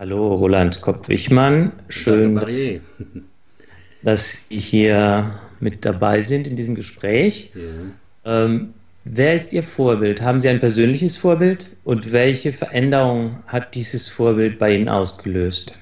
Hallo, Roland Kopp-Wichmann. Schön, dass, dass Sie hier mit dabei sind in diesem Gespräch. Ja. Ähm, wer ist Ihr Vorbild? Haben Sie ein persönliches Vorbild? Und welche Veränderung hat dieses Vorbild bei Ihnen ausgelöst?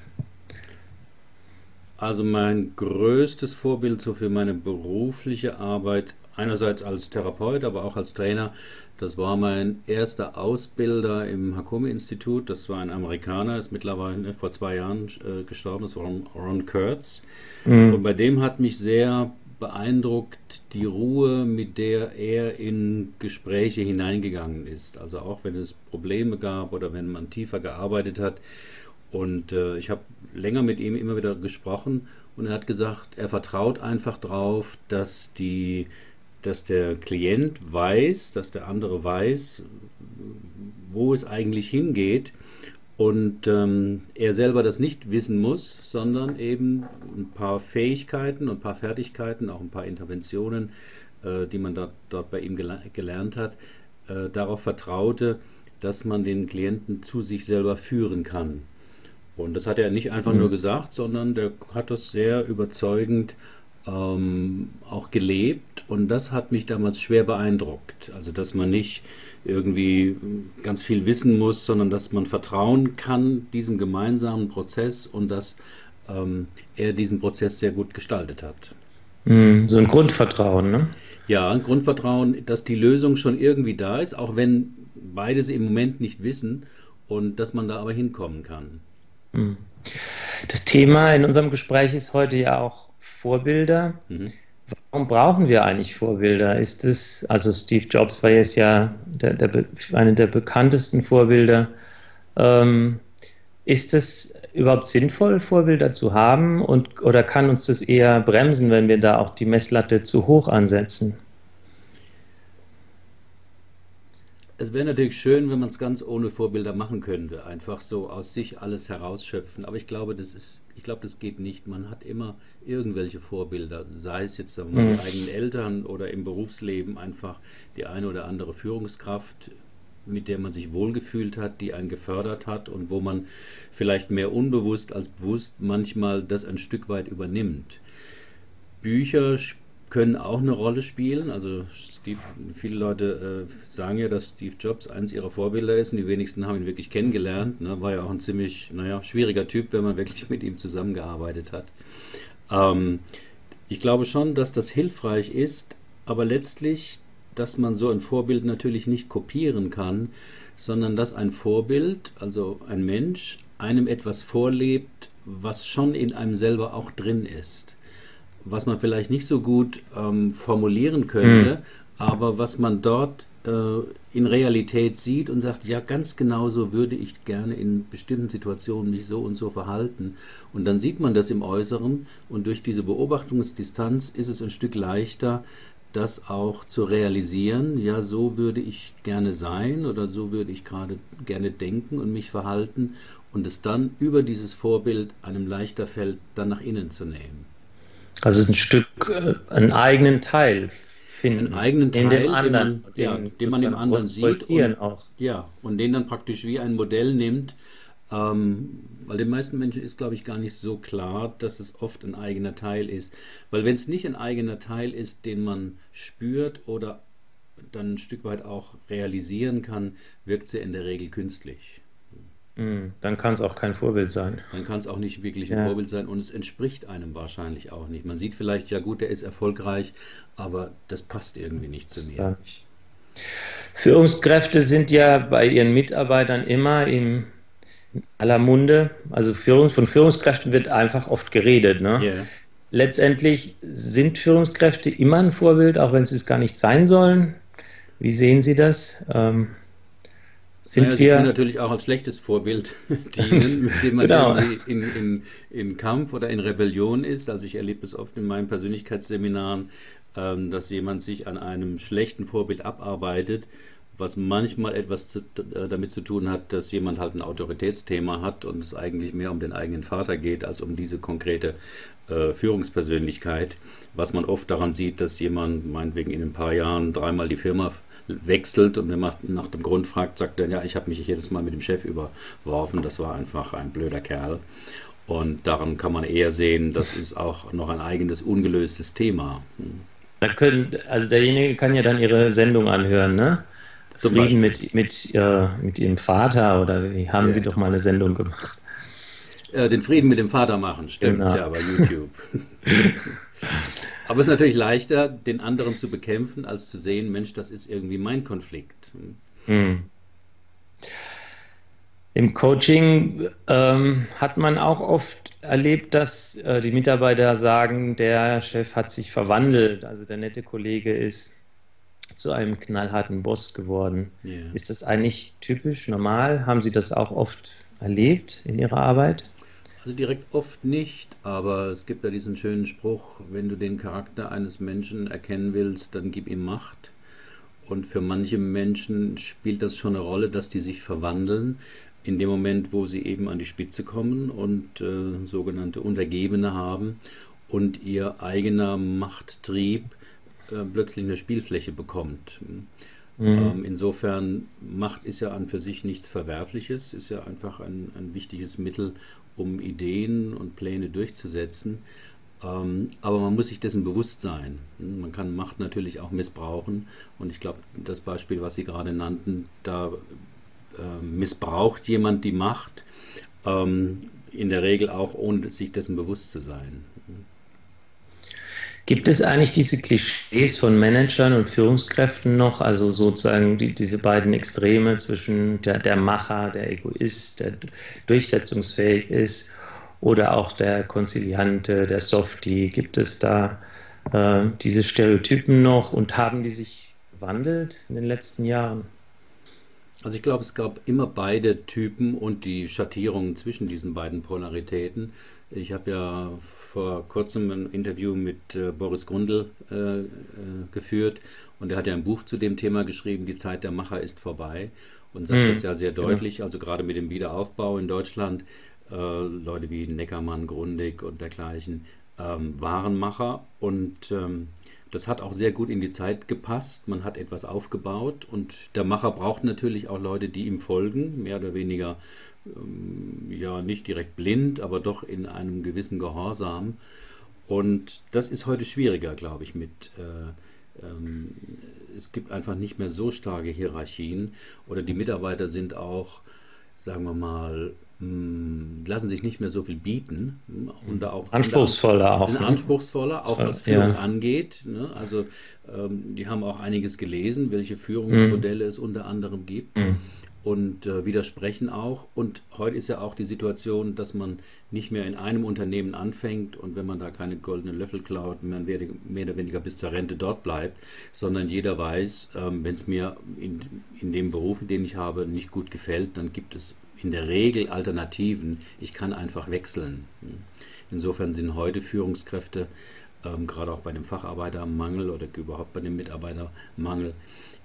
Also mein größtes Vorbild so für meine berufliche Arbeit, einerseits als Therapeut, aber auch als Trainer, das war mein erster Ausbilder im Hakomi-Institut. Das war ein Amerikaner, ist mittlerweile vor zwei Jahren äh, gestorben. Das war Ron Kurtz. Mhm. Und bei dem hat mich sehr beeindruckt die Ruhe, mit der er in Gespräche hineingegangen ist. Also auch wenn es Probleme gab oder wenn man tiefer gearbeitet hat. Und äh, ich habe länger mit ihm immer wieder gesprochen und er hat gesagt, er vertraut einfach darauf, dass die dass der Klient weiß, dass der andere weiß, wo es eigentlich hingeht und ähm, er selber das nicht wissen muss, sondern eben ein paar Fähigkeiten und ein paar Fertigkeiten, auch ein paar Interventionen, äh, die man dort, dort bei ihm gel gelernt hat, äh, darauf vertraute, dass man den Klienten zu sich selber führen kann. Und das hat er nicht einfach mhm. nur gesagt, sondern der hat das sehr überzeugend ähm, auch gelebt und das hat mich damals schwer beeindruckt. Also dass man nicht irgendwie ganz viel wissen muss, sondern dass man vertrauen kann diesem gemeinsamen Prozess und dass ähm, er diesen Prozess sehr gut gestaltet hat. Mm, so ein Grundvertrauen, ne? Ja, ein Grundvertrauen, dass die Lösung schon irgendwie da ist, auch wenn beide sie im Moment nicht wissen und dass man da aber hinkommen kann. Mm. Das Thema in unserem Gespräch ist heute ja auch Vorbilder. Mhm. Warum brauchen wir eigentlich Vorbilder? Ist es, also Steve Jobs war jetzt ja der, der, einer der bekanntesten Vorbilder. Ähm, ist es überhaupt sinnvoll, Vorbilder zu haben und, oder kann uns das eher bremsen, wenn wir da auch die Messlatte zu hoch ansetzen? Es wäre natürlich schön, wenn man es ganz ohne Vorbilder machen könnte, einfach so aus sich alles herausschöpfen. Aber ich glaube, das ist, ich glaube, das geht nicht. Man hat immer irgendwelche Vorbilder, sei es jetzt wir, mhm. eigenen Eltern oder im Berufsleben einfach die eine oder andere Führungskraft, mit der man sich wohlgefühlt hat, die einen gefördert hat und wo man vielleicht mehr unbewusst als bewusst manchmal das ein Stück weit übernimmt. Bücher können auch eine Rolle spielen. Also Steve, viele Leute äh, sagen ja, dass Steve Jobs eines ihrer Vorbilder ist und die wenigsten haben ihn wirklich kennengelernt. Ne? War ja auch ein ziemlich, naja, schwieriger Typ, wenn man wirklich mit ihm zusammengearbeitet hat. Ähm, ich glaube schon, dass das hilfreich ist, aber letztlich, dass man so ein Vorbild natürlich nicht kopieren kann, sondern dass ein Vorbild, also ein Mensch, einem etwas vorlebt, was schon in einem selber auch drin ist was man vielleicht nicht so gut ähm, formulieren könnte, mhm. aber was man dort äh, in Realität sieht und sagt, ja, ganz genau so würde ich gerne in bestimmten Situationen mich so und so verhalten. Und dann sieht man das im Äußeren und durch diese Beobachtungsdistanz ist es ein Stück leichter, das auch zu realisieren, ja, so würde ich gerne sein oder so würde ich gerade gerne denken und mich verhalten und es dann über dieses Vorbild einem leichter fällt, dann nach innen zu nehmen. Also ein Stück, äh, einen eigenen Teil finden. Einen eigenen Teil, in dem anderen, den man, ja, den man im anderen sieht. Und, auch. Ja, und den dann praktisch wie ein Modell nimmt. Ähm, weil den meisten Menschen ist, glaube ich, gar nicht so klar, dass es oft ein eigener Teil ist. Weil wenn es nicht ein eigener Teil ist, den man spürt oder dann ein Stück weit auch realisieren kann, wirkt sie in der Regel künstlich. Hm, dann kann es auch kein Vorbild sein. Dann kann es auch nicht wirklich ein ja. Vorbild sein und es entspricht einem wahrscheinlich auch nicht. Man sieht vielleicht, ja gut, der ist erfolgreich, aber das passt irgendwie nicht zu mir. Nicht. Führungskräfte sind ja bei ihren Mitarbeitern immer in aller Munde. Also Führung, von Führungskräften wird einfach oft geredet. Ne? Yeah. Letztendlich sind Führungskräfte immer ein Vorbild, auch wenn sie es gar nicht sein sollen. Wie sehen Sie das? Ähm, sind naja, wir. können natürlich auch als schlechtes Vorbild dienen, mit dem man genau. in, in, in, Kampf oder in Rebellion ist. Also ich erlebe es oft in meinen Persönlichkeitsseminaren, ähm, dass jemand sich an einem schlechten Vorbild abarbeitet, was manchmal etwas zu, äh, damit zu tun hat, dass jemand halt ein Autoritätsthema hat und es eigentlich mehr um den eigenen Vater geht, als um diese konkrete äh, Führungspersönlichkeit. Was man oft daran sieht, dass jemand meinetwegen in ein paar Jahren dreimal die Firma wechselt und wenn man nach dem Grund fragt, sagt er, ja, ich habe mich jedes Mal mit dem Chef überworfen, das war einfach ein blöder Kerl. Und daran kann man eher sehen, das ist auch noch ein eigenes ungelöstes Thema. Da können, also derjenige kann ja dann ihre Sendung anhören, ne? Zufrieden mit, mit, äh, mit ihrem Vater oder wie haben ja. sie doch mal eine Sendung gemacht? Äh, den Frieden mit dem Vater machen, stimmt, genau. ja, bei YouTube. Aber es ist natürlich leichter, den anderen zu bekämpfen, als zu sehen, Mensch, das ist irgendwie mein Konflikt. Hm. Im Coaching ähm, hat man auch oft erlebt, dass äh, die Mitarbeiter sagen, der Chef hat sich verwandelt, also der nette Kollege ist zu einem knallharten Boss geworden. Yeah. Ist das eigentlich typisch, normal? Haben Sie das auch oft erlebt in Ihrer Arbeit? Also direkt oft nicht, aber es gibt ja diesen schönen Spruch, wenn du den Charakter eines Menschen erkennen willst, dann gib ihm Macht. Und für manche Menschen spielt das schon eine Rolle, dass die sich verwandeln in dem Moment, wo sie eben an die Spitze kommen und äh, sogenannte Untergebene haben und ihr eigener Machttrieb äh, plötzlich eine Spielfläche bekommt. Mhm. Ähm, insofern, Macht ist ja an für sich nichts Verwerfliches, ist ja einfach ein, ein wichtiges Mittel, um Ideen und Pläne durchzusetzen. Ähm, aber man muss sich dessen bewusst sein. Man kann Macht natürlich auch missbrauchen. Und ich glaube, das Beispiel, was Sie gerade nannten, da äh, missbraucht jemand die Macht, ähm, in der Regel auch ohne sich dessen bewusst zu sein. Gibt es eigentlich diese Klischees von Managern und Führungskräften noch, also sozusagen die, diese beiden Extreme zwischen der, der Macher, der Egoist, der durchsetzungsfähig ist oder auch der Konziliante, der Softie? Gibt es da äh, diese Stereotypen noch und haben die sich gewandelt in den letzten Jahren? Also ich glaube, es gab immer beide Typen und die Schattierungen zwischen diesen beiden Polaritäten. Ich habe ja vor kurzem ein Interview mit äh, Boris Grundl äh, äh, geführt und er hat ja ein Buch zu dem Thema geschrieben, Die Zeit der Macher ist vorbei und sagt mhm. das ja sehr genau. deutlich, genau. also gerade mit dem Wiederaufbau in Deutschland, äh, Leute wie Neckermann, Grundig und dergleichen ähm, waren Macher und ähm, das hat auch sehr gut in die Zeit gepasst. Man hat etwas aufgebaut und der Macher braucht natürlich auch Leute, die ihm folgen, mehr oder weniger ja nicht direkt blind, aber doch in einem gewissen Gehorsam. Und das ist heute schwieriger, glaube ich, mit äh, ähm, es gibt einfach nicht mehr so starke Hierarchien oder die Mitarbeiter sind auch, sagen wir mal, hm, lassen sich nicht mehr so viel bieten. Hm, und da auch, anspruchsvoller auch. Ne? Anspruchsvoller, auch was Führung ja. angeht. Ne? Also ähm, die haben auch einiges gelesen, welche Führungsmodelle mhm. es unter anderem gibt. Mhm. Und äh, widersprechen auch. Und heute ist ja auch die Situation, dass man nicht mehr in einem Unternehmen anfängt und wenn man da keine goldenen Löffel klaut, man mehr, oder weniger bis zur Rente dort bleibt, sondern jeder weiß, ähm, wenn es mir in, in dem Beruf, den ich habe, nicht gut gefällt, dann gibt es in der Regel Alternativen. Ich kann einfach wechseln. Insofern sind heute Führungskräfte, ähm, gerade auch bei dem Facharbeitermangel oder überhaupt bei dem Mitarbeitermangel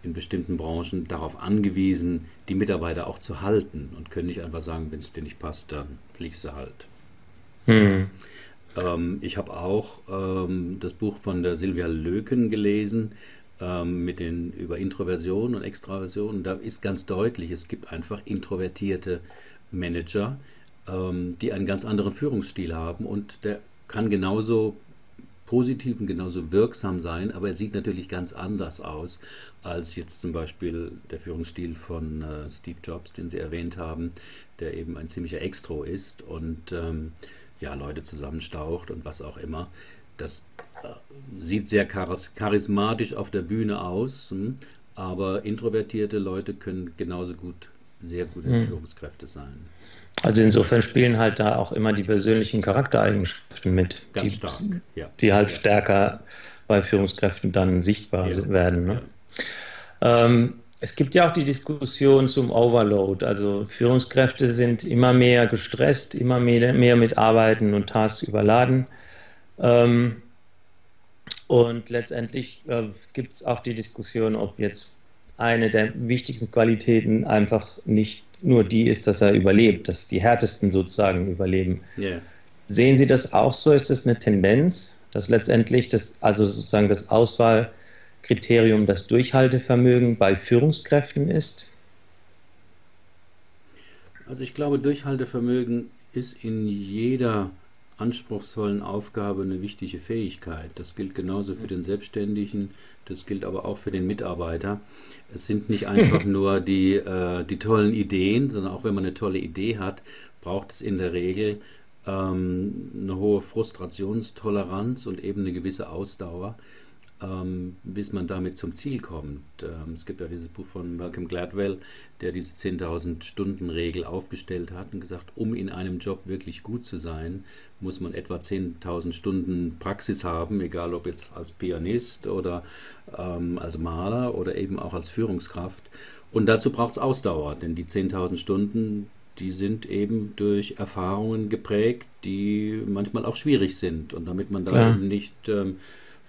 in bestimmten Branchen darauf angewiesen, die Mitarbeiter auch zu halten und können nicht einfach sagen, wenn es dir nicht passt, dann fliegst du halt. Hm. Ähm, ich habe auch ähm, das Buch von der Silvia Löken gelesen, ähm, mit den über Introversion und Extraversion. Da ist ganz deutlich, es gibt einfach introvertierte Manager, ähm, die einen ganz anderen Führungsstil haben und der kann genauso positiv und genauso wirksam sein, aber er sieht natürlich ganz anders aus als jetzt zum Beispiel der Führungsstil von äh, Steve Jobs, den Sie erwähnt haben, der eben ein ziemlicher Extro ist und ähm, ja, Leute zusammenstaucht und was auch immer. Das sieht sehr charismatisch auf der Bühne aus, hm? aber introvertierte Leute können genauso gut sehr gute mhm. Führungskräfte sein. Also insofern spielen halt da auch immer die persönlichen Charaktereigenschaften mit, die, stark, ja. die halt ja. stärker bei Führungskräften dann sichtbar ja. werden. Ne? Ähm, es gibt ja auch die Diskussion zum Overload. Also Führungskräfte sind immer mehr gestresst, immer mehr, mehr mit Arbeiten und Tasks überladen. Ähm, und letztendlich äh, gibt es auch die Diskussion, ob jetzt eine der wichtigsten Qualitäten einfach nicht nur die ist, dass er überlebt, dass die härtesten sozusagen überleben. Yeah. Sehen Sie das auch so? Ist das eine Tendenz, dass letztendlich das, also sozusagen das Auswahl Kriterium das Durchhaltevermögen bei Führungskräften ist? Also ich glaube, Durchhaltevermögen ist in jeder anspruchsvollen Aufgabe eine wichtige Fähigkeit. Das gilt genauso für den Selbstständigen, das gilt aber auch für den Mitarbeiter. Es sind nicht einfach nur die, äh, die tollen Ideen, sondern auch wenn man eine tolle Idee hat, braucht es in der Regel ähm, eine hohe Frustrationstoleranz und eben eine gewisse Ausdauer ähm, bis man damit zum Ziel kommt. Ähm, es gibt ja dieses Buch von Malcolm Gladwell, der diese 10.000 Stunden Regel aufgestellt hat und gesagt, um in einem Job wirklich gut zu sein, muss man etwa 10.000 Stunden Praxis haben, egal ob jetzt als Pianist oder ähm, als Maler oder eben auch als Führungskraft. Und dazu braucht es Ausdauer, denn die 10.000 Stunden, die sind eben durch Erfahrungen geprägt, die manchmal auch schwierig sind. Und damit man da eben nicht ähm,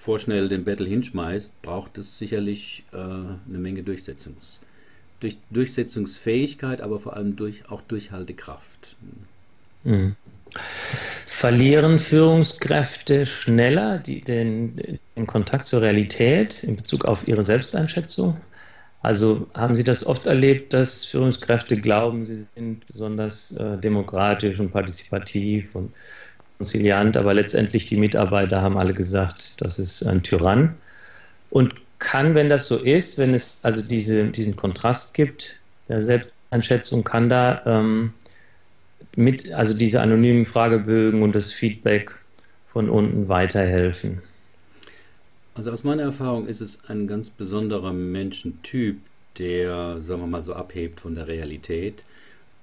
vorschnell den Battle hinschmeißt, braucht es sicherlich äh, eine Menge Durchsetzungs, durch, Durchsetzungsfähigkeit, aber vor allem durch, auch Durchhaltekraft. Mhm. Verlieren Führungskräfte schneller die, den, den Kontakt zur Realität in Bezug auf ihre Selbsteinschätzung? Also haben Sie das oft erlebt, dass Führungskräfte glauben, sie sind besonders äh, demokratisch und partizipativ und konziliant, aber letztendlich die Mitarbeiter haben alle gesagt, das ist ein Tyrann. Und kann, wenn das so ist, wenn es also diese, diesen Kontrast gibt, der Selbsteinschätzung, kann da ähm, mit, also diese anonymen Fragebögen und das Feedback von unten weiterhelfen? Also aus meiner Erfahrung ist es ein ganz besonderer Menschentyp, der, sagen wir mal, so abhebt von der Realität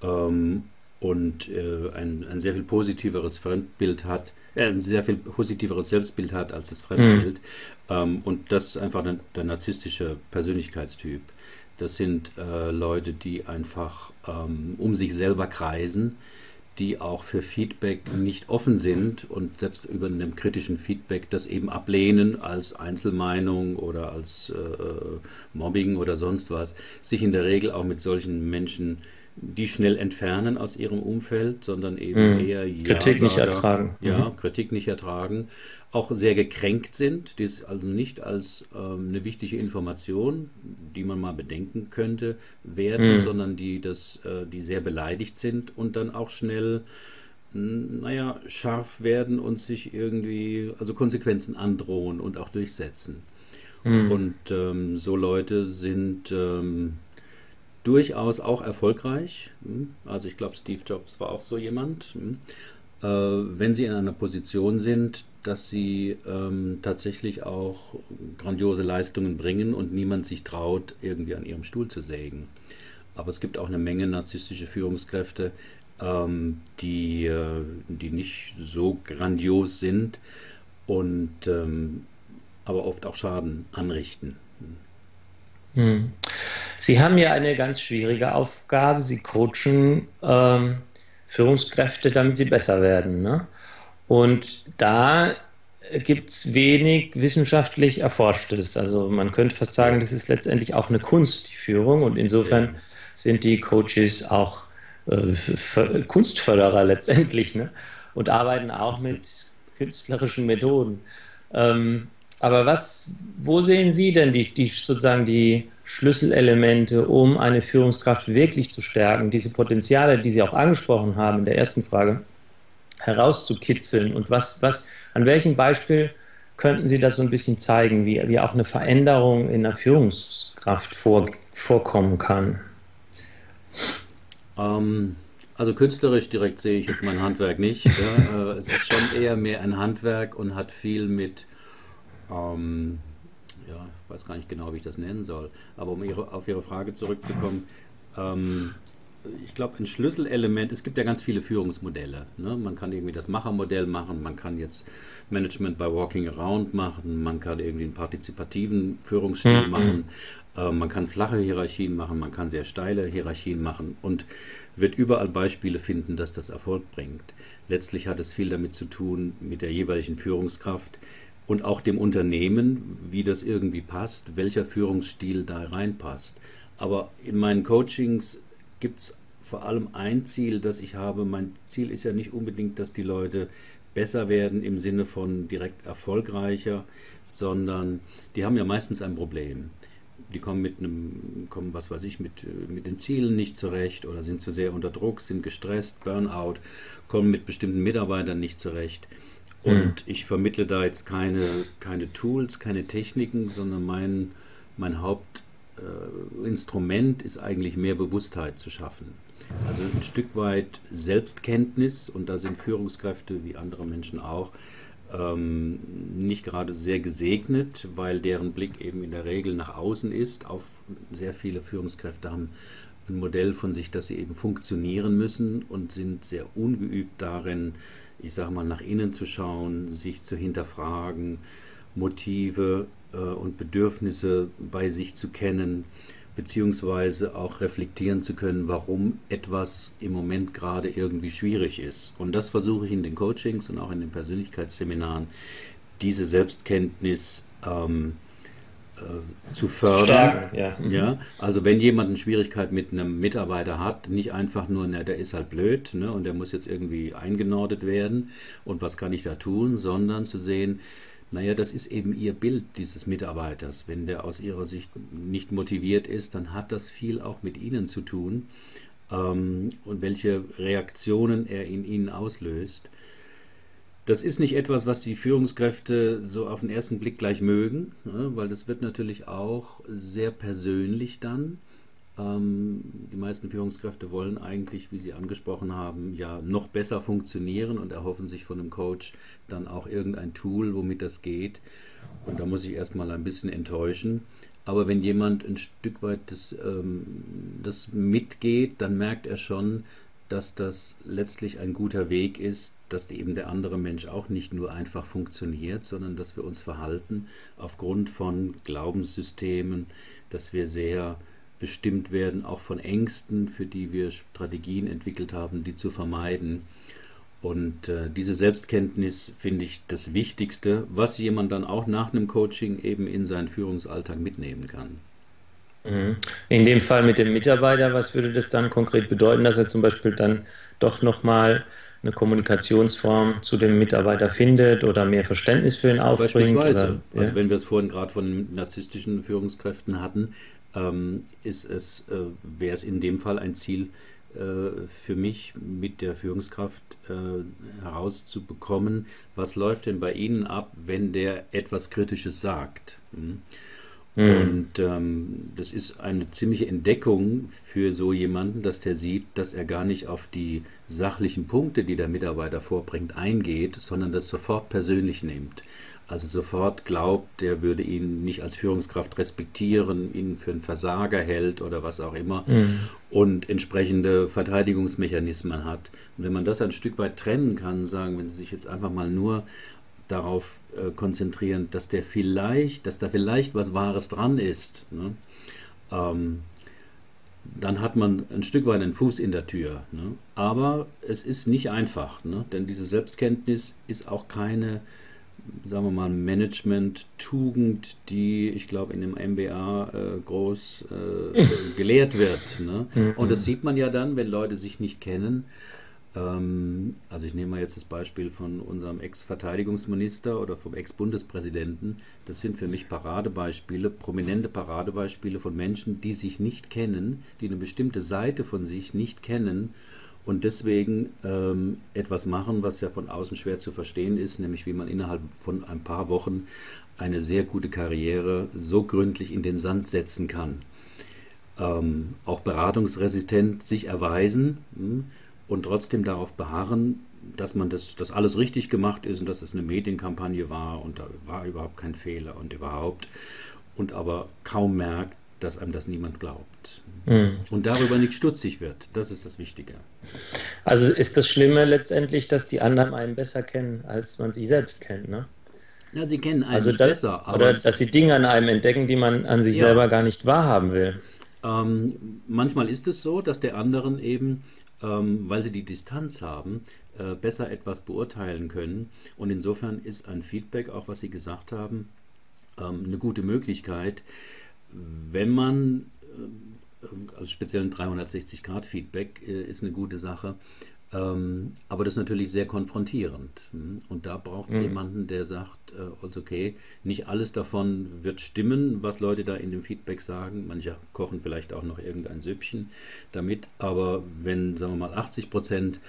ähm, und äh, ein, ein sehr viel positiveres Fremdbild hat, äh, ein sehr viel positiveres Selbstbild hat als das Fremdbild. Mhm. Ähm, und das ist einfach der, der narzisstische Persönlichkeitstyp. Das sind äh, Leute, die einfach ähm, um sich selber kreisen, die auch für Feedback nicht offen sind und selbst über einem kritischen Feedback das eben ablehnen als Einzelmeinung oder als äh, Mobbing oder sonst was, sich in der Regel auch mit solchen Menschen die schnell entfernen aus ihrem Umfeld, sondern eben mhm. eher ja, Kritik nicht ertragen. Ja, mhm. Kritik nicht ertragen. Auch sehr gekränkt sind, dies also nicht als ähm, eine wichtige Information, die man mal bedenken könnte, werden, mhm. sondern die, das, äh, die sehr beleidigt sind und dann auch schnell, naja, scharf werden und sich irgendwie, also Konsequenzen androhen und auch durchsetzen. Mhm. Und ähm, so Leute sind ähm, durchaus auch erfolgreich. Hm? Also ich glaube, Steve Jobs war auch so jemand. Hm? Äh, wenn sie in einer Position sind, dass sie ähm, tatsächlich auch grandiose Leistungen bringen und niemand sich traut, irgendwie an ihrem Stuhl zu sägen. Aber es gibt auch eine Menge narzisstische Führungskräfte, ähm, die, äh, die nicht so grandios sind und ähm, aber oft auch Schaden anrichten. Hm. Sie haben ja eine ganz schwierige Aufgabe. Sie coachen ähm, Führungskräfte, damit sie besser werden. Ne? Und da gibt es wenig wissenschaftlich Erforschtes. Also man könnte fast sagen, das ist letztendlich auch eine Kunst, die Führung. Und insofern sind die Coaches auch äh, Kunstförderer letztendlich ne? und arbeiten auch mit künstlerischen Methoden. Ähm, aber was, wo sehen Sie denn die, die sozusagen die Schlüsselelemente, um eine Führungskraft wirklich zu stärken, diese Potenziale, die Sie auch angesprochen haben in der ersten Frage, herauszukitzeln? Und was, was, an welchem Beispiel könnten Sie das so ein bisschen zeigen, wie, wie auch eine Veränderung in der Führungskraft vor, vorkommen kann? Ähm, also künstlerisch direkt sehe ich jetzt mein Handwerk nicht. Ja. Äh, es ist schon eher mehr ein Handwerk und hat viel mit ähm, ja, ich weiß gar nicht genau, wie ich das nennen soll, aber um ihre, auf Ihre Frage zurückzukommen, ähm, ich glaube, ein Schlüsselelement, es gibt ja ganz viele Führungsmodelle. Ne? Man kann irgendwie das Machermodell machen, man kann jetzt Management by Walking Around machen, man kann irgendwie einen partizipativen Führungsstil mhm. machen, äh, man kann flache Hierarchien machen, man kann sehr steile Hierarchien machen und wird überall Beispiele finden, dass das Erfolg bringt. Letztlich hat es viel damit zu tun mit der jeweiligen Führungskraft, und auch dem Unternehmen, wie das irgendwie passt, welcher Führungsstil da reinpasst. Aber in meinen Coachings gibt es vor allem ein Ziel, das ich habe. Mein Ziel ist ja nicht unbedingt, dass die Leute besser werden im Sinne von direkt erfolgreicher, sondern die haben ja meistens ein Problem. Die kommen mit einem, kommen, was weiß ich, mit, mit den Zielen nicht zurecht oder sind zu sehr unter Druck, sind gestresst, Burnout, kommen mit bestimmten Mitarbeitern nicht zurecht. Und mhm. ich vermittle da jetzt keine, keine Tools, keine Techniken, sondern mein, mein Hauptinstrument äh, ist eigentlich mehr Bewusstheit zu schaffen. Also ein Stück weit Selbstkenntnis und da sind Führungskräfte wie andere Menschen auch ähm, nicht gerade sehr gesegnet, weil deren Blick eben in der Regel nach außen ist. Auf sehr viele Führungskräfte haben ein Modell von sich, dass sie eben funktionieren müssen und sind sehr ungeübt darin, ich sage mal, nach innen zu schauen, sich zu hinterfragen, Motive äh, und Bedürfnisse bei sich zu kennen beziehungsweise auch reflektieren zu können, warum etwas im Moment gerade irgendwie schwierig ist. Und das versuche ich in den Coachings und auch in den Persönlichkeitsseminaren, diese Selbstkenntnis ähm, äh, zu fördern. Stärken, ja. Mhm. ja. Also wenn jemand eine Schwierigkeit mit einem Mitarbeiter hat, nicht einfach nur, na, der ist halt blöd ne, und der muss jetzt irgendwie eingenordet werden und was kann ich da tun, sondern zu sehen, naja, das ist eben ihr Bild dieses Mitarbeiters. Wenn der aus ihrer Sicht nicht motiviert ist, dann hat das viel auch mit ihnen zu tun ähm, und welche Reaktionen er in ihnen auslöst. Das ist nicht etwas, was die Führungskräfte so auf den ersten Blick gleich mögen, ne, weil das wird natürlich auch sehr persönlich dann. Ähm, die meisten Führungskräfte wollen eigentlich, wie Sie angesprochen haben, ja noch besser funktionieren und erhoffen sich von einem Coach dann auch irgendein Tool, womit das geht. Und da muss ich erstmal ein bisschen enttäuschen. Aber wenn jemand ein Stück weit das, ähm, das mitgeht, dann merkt er schon, dass das letztlich ein guter Weg ist, dass eben der andere Mensch auch nicht nur einfach funktioniert, sondern dass wir uns verhalten aufgrund von Glaubenssystemen, dass wir sehr bestimmt werden, auch von Ängsten, für die wir Strategien entwickelt haben, die zu vermeiden. Und äh, diese Selbstkenntnis finde ich das Wichtigste, was jemand dann auch nach einem Coaching eben in seinen Führungsalltag mitnehmen kann. Mhm. In dem Fall mit dem Mitarbeiter, was würde das dann konkret bedeuten, dass er zum Beispiel dann doch nochmal eine Kommunikationsform zu dem Mitarbeiter findet oder mehr Verständnis für ihn aufbringt? Beispielsweise. Oder, ja? Also wenn wir es vorhin gerade von narzisstischen Führungskräften hatten, ähm, ist es, äh, wäre es in dem Fall ein Ziel äh, für mich mit der Führungskraft äh, herauszubekommen, was läuft denn bei Ihnen ab, wenn der etwas Kritisches sagt. Hm? Mhm. Und ähm, das ist eine ziemliche Entdeckung für so jemanden, dass der sieht, dass er gar nicht auf die sachlichen Punkte, die der Mitarbeiter vorbringt, eingeht, sondern das sofort persönlich nimmt also sofort glaubt, der würde ihn nicht als Führungskraft respektieren, ihn für einen Versager hält oder was auch immer mhm. und entsprechende Verteidigungsmechanismen hat. Und wenn man das ein Stück weit trennen kann, sagen, wenn Sie sich jetzt einfach mal nur darauf äh, konzentrieren, dass der vielleicht, dass da vielleicht was Wahres dran ist, ne? ähm, dann hat man ein Stück weit einen Fuß in der Tür. Ne? Aber es ist nicht einfach, ne? denn diese Selbstkenntnis ist auch keine sagen wir mal, Management-Tugend, die, ich glaube, in dem MBA äh, groß äh, gelehrt wird. Ne? Mhm. Und das sieht man ja dann, wenn Leute sich nicht kennen. Ähm, also ich nehme mal jetzt das Beispiel von unserem Ex-Verteidigungsminister oder vom Ex-Bundespräsidenten. Das sind für mich Paradebeispiele, prominente Paradebeispiele von Menschen, die sich nicht kennen, die eine bestimmte Seite von sich nicht kennen und deswegen ähm, etwas machen, was ja von außen schwer zu verstehen ist, nämlich wie man innerhalb von ein paar Wochen eine sehr gute Karriere so gründlich in den Sand setzen kann. Ähm, auch beratungsresistent sich erweisen mh, hm, und trotzdem darauf beharren, dass man das, dass alles richtig gemacht ist und dass es eine Medienkampagne war und da war überhaupt kein Fehler und überhaupt und aber kaum merkt, dass einem das niemand glaubt. Mhm. Und darüber nicht stutzig wird. Das ist das Wichtige. Also ist das Schlimme letztendlich, dass die anderen einen besser kennen, als man sich selbst kennt, ne? Ja, sie kennen einen also das, besser. oder dass sie Dinge an einem entdecken, die man an sich ja. selber gar nicht wahrhaben will. Ähm, manchmal ist es so, dass der anderen eben, ähm, weil sie die Distanz haben, äh, besser etwas beurteilen können. Und insofern ist ein Feedback, auch was Sie gesagt haben, ähm, eine gute Möglichkeit, wenn man, äh, also speziell ein 360-Grad-Feedback äh, ist eine gute Sache, Ähm, aber das ist natürlich sehr konfrontierend. Hm? Und da braucht es mhm. jemanden, der sagt, äh, also okay, nicht alles davon wird stimmen, was Leute da in dem Feedback sagen. Manche kochen vielleicht auch noch irgendein Süppchen damit. Aber wenn, sagen wir mal, 80 Prozent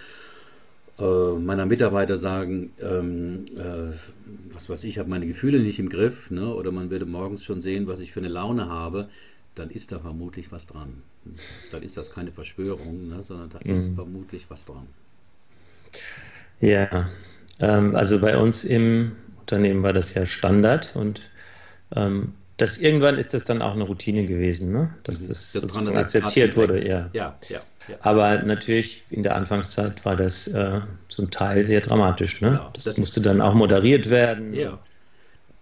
äh, meiner Mitarbeiter sagen, ähm, äh, was weiß ich, habe meine Gefühle nicht im Griff, ne? oder man würde morgens schon sehen, was ich für eine Laune habe, dann ist da vermutlich was dran. Dann ist das keine Verschwörung, ne? sondern da mhm. ist vermutlich was dran. Ja, ähm, also bei uns im Unternehmen war das ja Standard und ähm, das irgendwann ist das dann auch eine Routine gewesen, ne? dass mhm. das, das sozusagen akzeptiert wurde. Ja. Ja, ja, ja. Aber natürlich in der Anfangszeit war das äh, zum Teil sehr dramatisch. Ne? Ja, das, das, musste dann auch moderiert werden. Ja.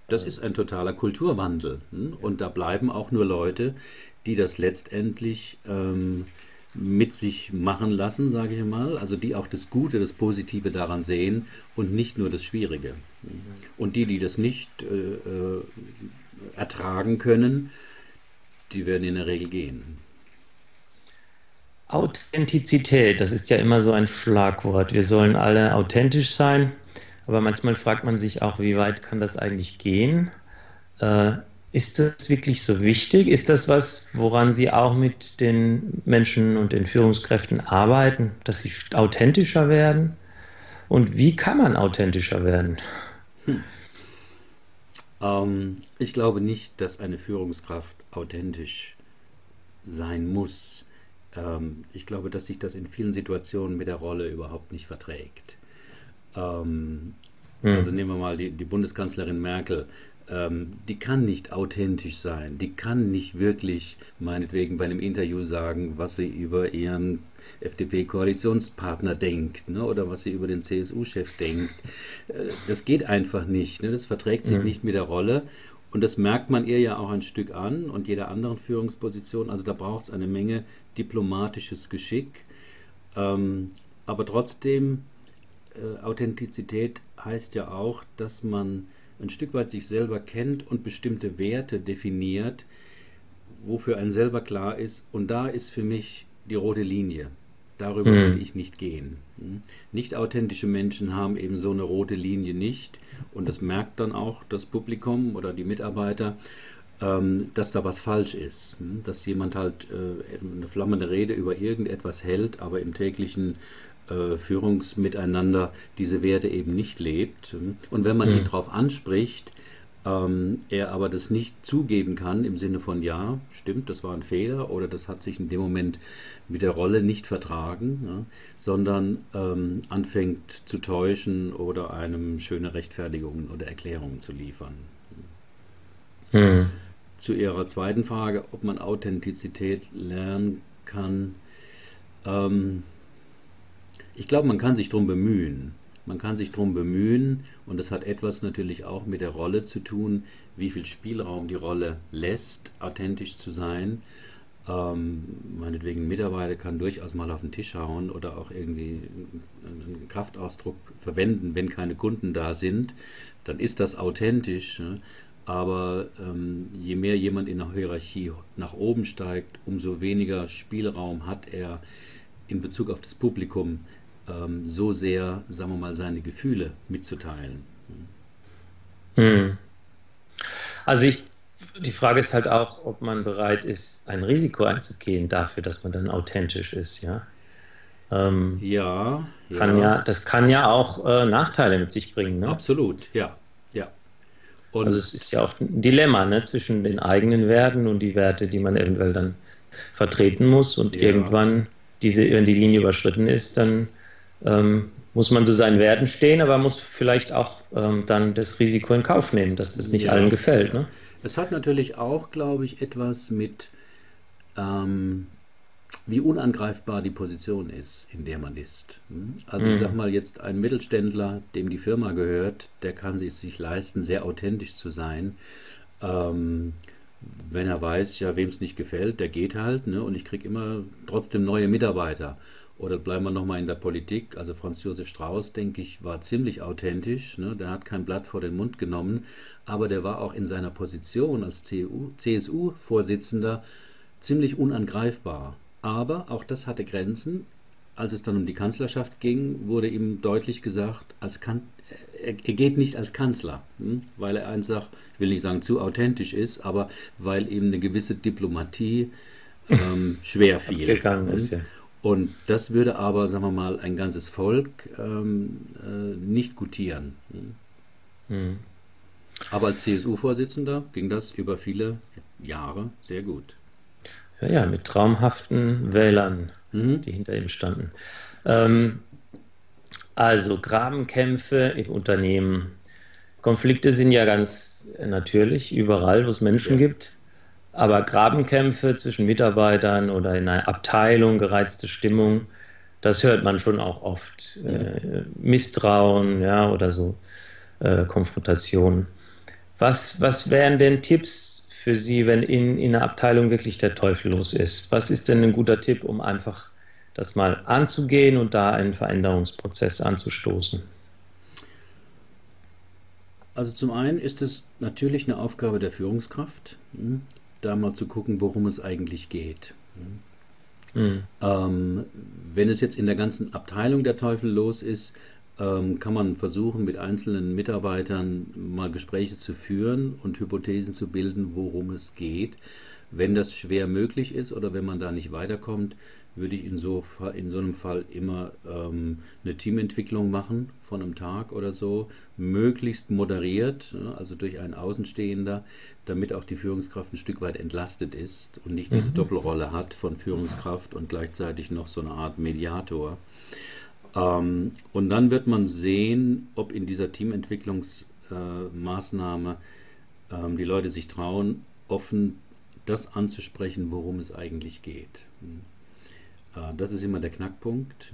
Das ist ein totaler Kulturwandel. Hm? Und da bleiben auch nur Leute, die das letztendlich ähm, mit sich machen lassen, sage ich mal. Also die auch das Gute, das Positive daran sehen und nicht nur das Schwierige. Hm? Und die, die das nicht äh, äh, ertragen können, die werden in der Regel gehen. Authentizität, das ist ja immer so ein Schlagwort. Wir sollen alle authentisch sein. Aber manchmal fragt man sich auch, wie weit kann das eigentlich gehen? Äh, ist das wirklich so wichtig? Ist das was, woran Sie auch mit den Menschen und den Führungskräften arbeiten, dass sie authentischer werden? Und wie kann man authentischer werden? Hm. Ähm, ich glaube nicht, dass eine Führungskraft authentisch sein muss. Ähm, ich glaube, dass sich das in vielen Situationen mit der Rolle überhaupt nicht verträgt. Ähm, mhm. Also nehmen wir mal die, die Bundeskanzlerin Merkel. Ähm, die kann nicht authentisch sein. Die kann nicht wirklich, meinetwegen, bei einem Interview sagen, was sie über ihren FDP-Koalitionspartner denkt ne, oder was sie über den CSU-Chef denkt. Äh, das geht einfach nicht. Ne, das verträgt sich mhm. nicht mit der Rolle. Und das merkt man ihr ja auch ein Stück an und jeder anderen Führungsposition. Also da braucht es eine Menge diplomatisches Geschick. Ähm, aber trotzdem äh, Authentizität heißt ja auch, dass man ein Stück weit sich selber kennt und bestimmte Werte definiert, wofür ein selber klar ist. Und da ist für mich die rote Linie. Darüber mhm. würde ich nicht gehen. Hm? Nicht authentische Menschen haben eben so eine rote Linie nicht. Und das merkt dann auch das Publikum oder die Mitarbeiter, ähm, dass da was falsch ist. Hm? Dass jemand halt äh, eine flammende Rede über irgendetwas hält, aber im täglichen äh, Führungsmiteinander diese Werte eben nicht lebt. Und wenn man mhm. ihn darauf anspricht, ähm, er aber das nicht zugeben kann im Sinne von ja, stimmt, das war ein Fehler oder das hat sich in dem Moment mit der Rolle nicht vertragen, ja, sondern ähm, anfängt zu täuschen oder einem schöne Rechtfertigungen oder Erklärungen zu liefern. Mhm. Zu Ihrer zweiten Frage, ob man Authentizität lernen kann. Ähm, ich glaube, man kann sich darum bemühen. Man kann sich darum bemühen und das hat etwas natürlich auch mit der Rolle zu tun, wie viel Spielraum die Rolle lässt, authentisch zu sein. Ähm, meinetwegen ein Mitarbeiter kann durchaus mal auf den Tisch hauen oder auch irgendwie einen Kraftausdruck verwenden, wenn keine Kunden da sind, dann ist das authentisch. Ne? Aber ähm, je mehr jemand in der Hierarchie nach oben steigt, umso weniger Spielraum hat er in Bezug auf das Publikum, ähm, so sehr, sagen wir mal, seine Gefühle mitzuteilen. Hm. Also ich, die Frage ist halt auch, ob man bereit ist, ein Risiko einzugehen dafür, dass man dann authentisch ist, ja. Ähm, ja, das kann ja. ja. Das kann ja auch äh, Nachteile mit sich bringen. Ne? Absolut, ja. ja. Und also es ist ja oft ein Dilemma ne, zwischen den eigenen Werten und die Werte, die man eventuell dann vertreten muss. Und ja. irgendwann, diese, wenn die Linie überschritten ist, dann ähm, muss man zu seinen Werten stehen, aber muss vielleicht auch ähm, dann das Risiko in Kauf nehmen, dass das nicht ja, allen gefällt. Ne? Es hat natürlich auch, glaube ich, etwas mit, ähm, wie unangreifbar die Position ist, in der man ist. Hm? Also mhm. ich sage mal jetzt, ein Mittelständler, dem die Firma gehört, der kann es sich leisten, sehr authentisch zu sein. Ähm, wenn er weiß, ja, wem es nicht gefällt, der geht halt, ne? und ich kriege immer trotzdem neue Mitarbeiter. Oder bleiben wir nochmal in der Politik. Also Franz Josef Strauß, denke ich, war ziemlich authentisch. Ne? Der hat kein Blatt vor den Mund genommen, aber der war auch in seiner Position als CSU-Vorsitzender ziemlich unangreifbar. Aber auch das hatte Grenzen. als es dann um die Kanzlerschaft ging, wurde ihm deutlich gesagt, als kan er, geht nicht als Kanzler, hm? weil er einfach, ich will nicht sagen zu authentisch ist, aber weil ihm eine gewisse Diplomatie ähm, schwer fiel. Gegangen ist, ja. Und das würde aber, sagen wir mal, ein ganzes Volk ähm, äh, nicht gutieren. Mhm. Aber als CSU-Vorsitzender ging das über viele Jahre sehr gut. Ja, ja mit traumhaften Wählern, mhm. die hinter ihm standen. Ähm, also Grabenkämpfe im Unternehmen. Konflikte sind ja ganz natürlich überall, wo es Menschen ja. gibt. Aber Grabenkämpfe zwischen Mitarbeitern oder in einer Abteilung, gereizte Stimmung, das hört man schon auch oft. Mhm. Äh, Misstrauen, ja, oder so äh, Konfrontation. Was, was wären denn Tipps für Sie, wenn in, in einer Abteilung wirklich der Teufel los ist? Was ist denn ein guter Tipp, um einfach das mal anzugehen und da einen Veränderungsprozess anzustoßen? Also zum einen ist es natürlich eine Aufgabe der Führungskraft, hm, da mal zu gucken, worum es eigentlich geht. Mhm. Ähm, wenn es jetzt in der ganzen Abteilung der Teufel los ist, ähm, kann man versuchen, mit einzelnen Mitarbeitern mal Gespräche zu führen und Hypothesen zu bilden, worum es geht. Wenn das schwer möglich ist oder wenn man da nicht weiterkommt, würde ich in so, in so einem Fall immer ähm, eine Teamentwicklung machen von einem Tag oder so, möglichst moderiert, ne, also durch einen Außenstehender, damit auch die Führungskraft ein Stück weit entlastet ist und nicht diese mhm. Doppelrolle hat von Führungskraft und gleichzeitig noch so eine Art Mediator. Ähm, und dann wird man sehen, ob in dieser Teamentwicklungsmaßnahme äh, ähm, die Leute sich trauen, offen das anzusprechen, worum es eigentlich geht. Äh, das ist immer der Knackpunkt.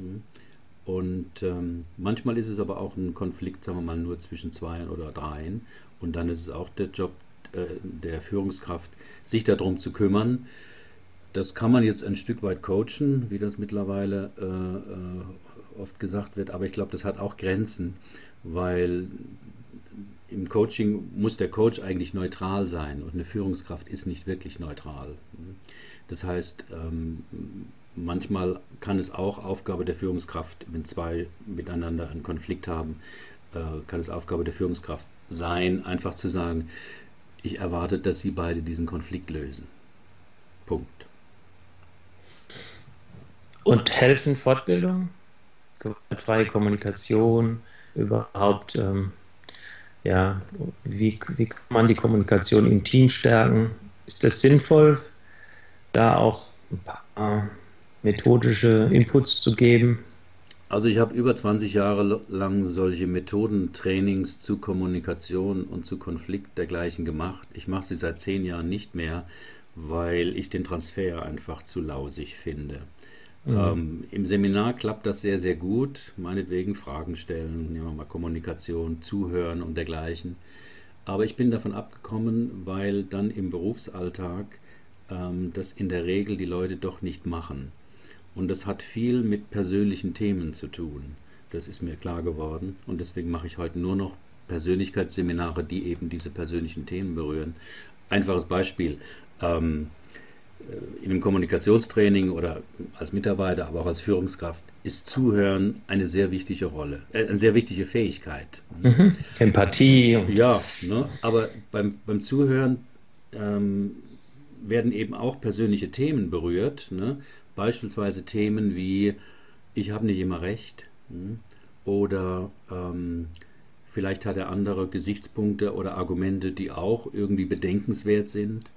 Und ähm, manchmal ist es aber auch ein Konflikt, sagen wir mal, nur zwischen zweien oder dreien. Und dann ist es auch der Job äh, der Führungskraft, sich darum zu kümmern. Das kann man jetzt ein Stück weit coachen, wie das mittlerweile äh, äh oft gesagt wird, aber ich glaube, das hat auch Grenzen, weil im Coaching muss der Coach eigentlich neutral sein und eine Führungskraft ist nicht wirklich neutral. Das heißt, ähm, manchmal kann es auch Aufgabe der Führungskraft, wenn zwei miteinander einen Konflikt haben, äh, kann es Aufgabe der Führungskraft sein, einfach zu sagen, ich erwarte, dass sie beide diesen Konflikt lösen. Punkt. Und helfen Fortbildung, gewaltfreie Kommunikation, überhaupt, ähm, ja, wie, wie kann man die Kommunikation im Team stärken? Ist das sinnvoll, da auch ein paar methodische Inputs zu geben? Also ich habe über 20 Jahre lang solche Methodentrainings zu Kommunikation und zu Konflikt dergleichen gemacht. Ich mache sie seit zehn Jahren nicht mehr, weil ich den Transfer einfach zu lausig finde. Mhm. Ähm, Im Seminar klappt das sehr, sehr gut. Meinetwegen Fragen stellen, nehmen wir mal Kommunikation, zuhören und dergleichen. Aber ich bin davon abgekommen, weil dann im Berufsalltag ähm, das in der Regel die Leute doch nicht machen. Und das hat viel mit persönlichen Themen zu tun. Das ist mir klar geworden. Und deswegen mache ich heute nur noch Persönlichkeitsseminare, die eben diese persönlichen Themen berühren. Einfaches Beispiel. Ähm, äh, in einem Kommunikationstraining oder als Mitarbeiter, aber auch als Führungskraft ist Zuhören eine sehr wichtige Rolle, äh, eine sehr wichtige Fähigkeit. Mhm. Empathie. ja, ne? aber beim, beim Zuhören ähm, werden eben auch persönliche Themen berührt. Ne? Beispielsweise Themen wie, ich habe nicht immer recht hm? oder ähm, vielleicht hat er andere Gesichtspunkte oder Argumente, die auch irgendwie bedenkenswert sind.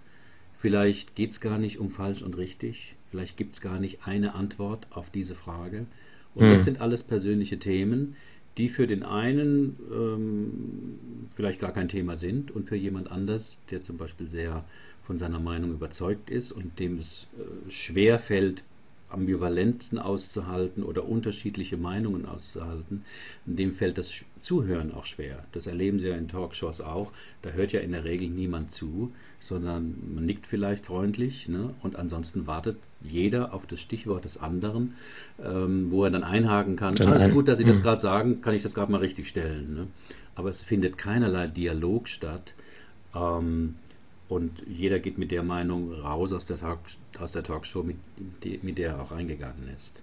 Vielleicht geht es gar nicht um falsch und richtig. Vielleicht gibt es gar nicht eine Antwort auf diese Frage. Und hm. das sind alles persönliche Themen, die für den einen ähm, vielleicht gar kein Thema sind und für jemand anders, der zum Beispiel sehr von seiner Meinung überzeugt ist und dem es äh, schwer fällt, Ambivalenzen auszuhalten oder unterschiedliche Meinungen auszuhalten, dem fällt das Zuhören auch schwer. Das erleben Sie ja in Talkshows auch. Da hört ja in der Regel niemand zu, sondern man nickt vielleicht freundlich ne? und ansonsten wartet jeder auf das Stichwort des anderen, ähm, wo er dann einhaken kann. Dann Alles gut, dass Sie das hm. gerade sagen, kann ich das gerade mal richtig stellen. Ne? Aber es findet keinerlei Dialog statt. Ähm, und jeder geht mit der Meinung raus aus der, Talk, aus der Talkshow, mit, mit der er auch reingegangen ist.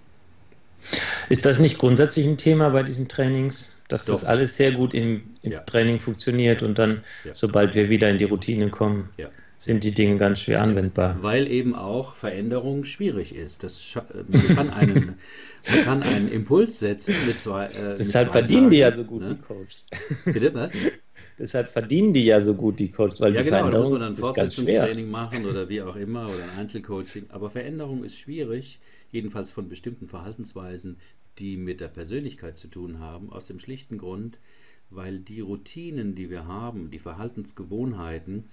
Ist das nicht grundsätzlich ein Thema bei diesen Trainings, dass Doch. das alles sehr gut im, im ja. Training funktioniert und dann, ja. sobald wir wieder in die Routine kommen, ja. sind die Dinge ganz schwer anwendbar? Weil eben auch Veränderung schwierig ist. Das man, kann einen, man kann einen Impuls setzen mit zwei. Äh, Deshalb mit verdienen Tagen, die ja so gut, ne? die Coaches. Bitte, was? Deshalb verdienen die ja so gut, die Coaches, weil ja, die genau, da muss man dann Fortsetzungstraining machen oder wie auch immer oder ein Einzelcoaching. Aber Veränderung ist schwierig, jedenfalls von bestimmten Verhaltensweisen, die mit der Persönlichkeit zu tun haben, aus dem schlichten Grund, weil die Routinen, die wir haben, die Verhaltensgewohnheiten,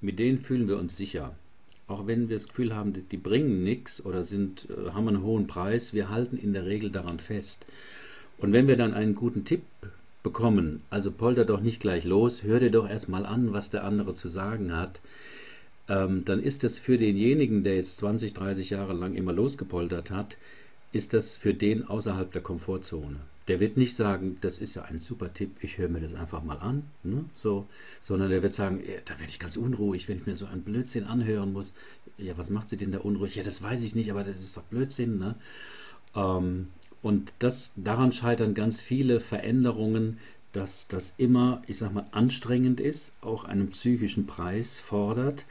mit denen fühlen wir uns sicher. Auch wenn wir das Gefühl haben, die, bringen nichts oder sind, äh, haben einen hohen Preis, wir halten in der Regel daran fest. Und wenn wir dann einen guten Tipp bekommen. Also polter doch nicht gleich los, hör dir doch erstmal an, was der andere zu sagen hat. Ähm, dann ist das für denjenigen, der jetzt 20, 30 Jahre lang immer losgepoltert hat, ist das für den außerhalb der Komfortzone. Der wird nicht sagen, das ist ja ein super Tipp, ich höre mir das einfach mal an, ne? so, sondern der wird sagen, ja, da werde ich ganz unruhig, wenn ich mir so einen Blödsinn anhören muss. Ja, was macht sie denn da unruhig? Ja, das weiß ich nicht, aber das ist doch Blödsinn. Ne? Ähm, und das, daran scheitern ganz viele Veränderungen, dass das immer, ich sag mal, anstrengend ist, auch einen psychischen Preis fordert.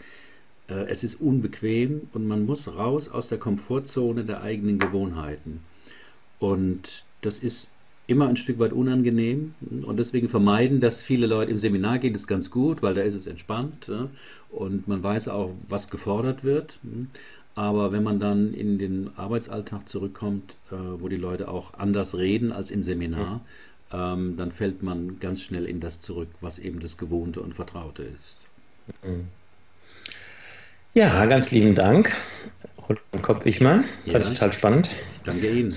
Äh, es ist unbequem und man muss raus aus der Komfortzone der eigenen Gewohnheiten. Und das ist immer ein Stück weit unangenehm und deswegen vermeiden das viele Leute. Im Seminar geht es ganz gut, weil da ist es entspannt und man weiß auch, was gefordert wird. Aber wenn man dann in den Arbeitsalltag zurückkommt, äh, wo die Leute auch anders reden als im Seminar, ähm, dann fällt man ganz schnell in das zurück, was eben das Gewohnte und Vertraute ist. Mhm. Ja, ganz lieben Dank. Roland Kopp-Wichmann. Fand ja, ich total spannend. Ich danke Ihnen.